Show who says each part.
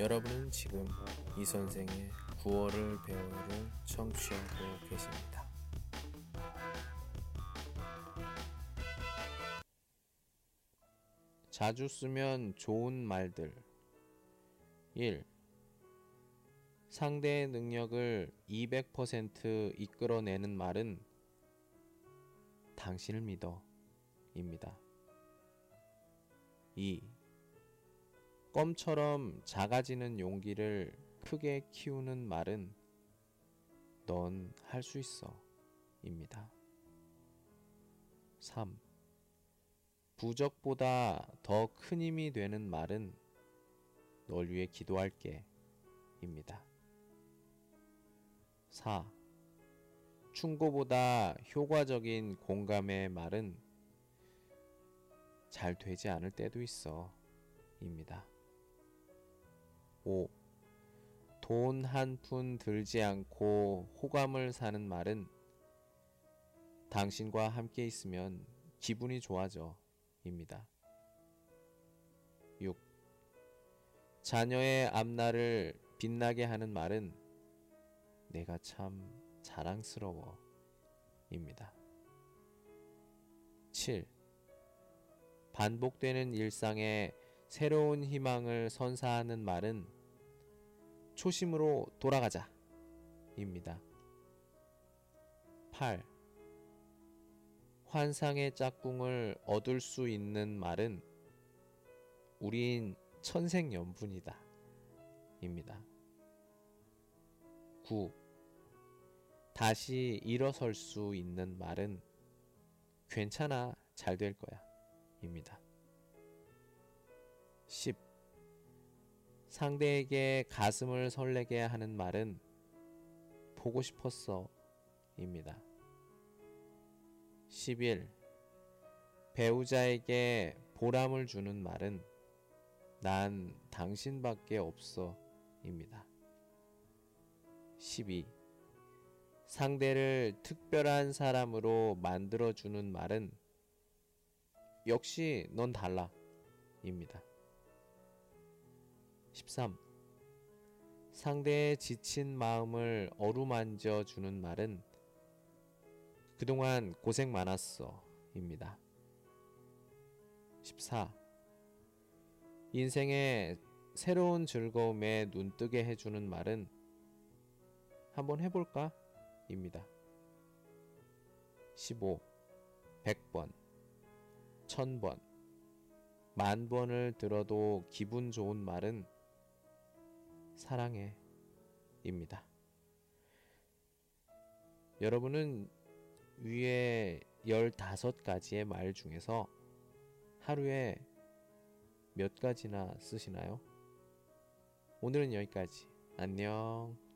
Speaker 1: 여러분은 지금 이 선생의 구월을 배우를 청취하고 계십니다. 자주 쓰면 좋은 말들 1. 상대의 능력을 200% 이끌어내는 말은 당신을 믿어 입니다. 2. 껌처럼 작아지는 용기를 크게 키우는 말은 넌 할 수 있어 입니다. 3. 부적보다 더 큰 힘이 되는 말은 널 위해 기도할게 입니다. 4. 충고보다 효과적인 공감의 말은 잘 되지 않을 때도 있어 입니다. 5. 돈 한 푼 들지 않고 호감을 사는 말은 당신과 함께 있으면 기분이 좋아져 입니다. 6. 자녀의 앞날을 빛나게 하는 말은 내가 참 자랑스러워 입니다. 7. 반복되는 일상에 새로운 희망을 선사하는 말은 초심으로 돌아가자 입니다. 8. 환상의 짝꿍을 얻을 수 있는 말은 우린 천생연분이다 입니다. 9. 다시 일어설 수 있는 말은 괜찮아 잘 될 거야 입니다. 10. 상대에게 가슴을 설레게 하는 말은 보고 싶었어 입니다. 11. 배우자에게 보람을 주는 말은 난 당신밖에 없어 입니다. 12. 상대를 특별한 사람으로 만들어주는 말은 역시 넌 달라 입니다. 13. 상대의 지친 마음을 어루만져 주는 말은 그동안 고생 많았어 입니다. 14. 인생의 새로운 즐거움에 눈뜨게 해주는 말은 한번 해볼까? 입니다. 15. 100번, 1000번, 만 번을 들어도 기분 좋은 말은 사랑해 입니다. 여러분은 위에 15가지의 말 중에서 하루에 몇 가지나 쓰시나요? 오늘은 여기까지. 안녕.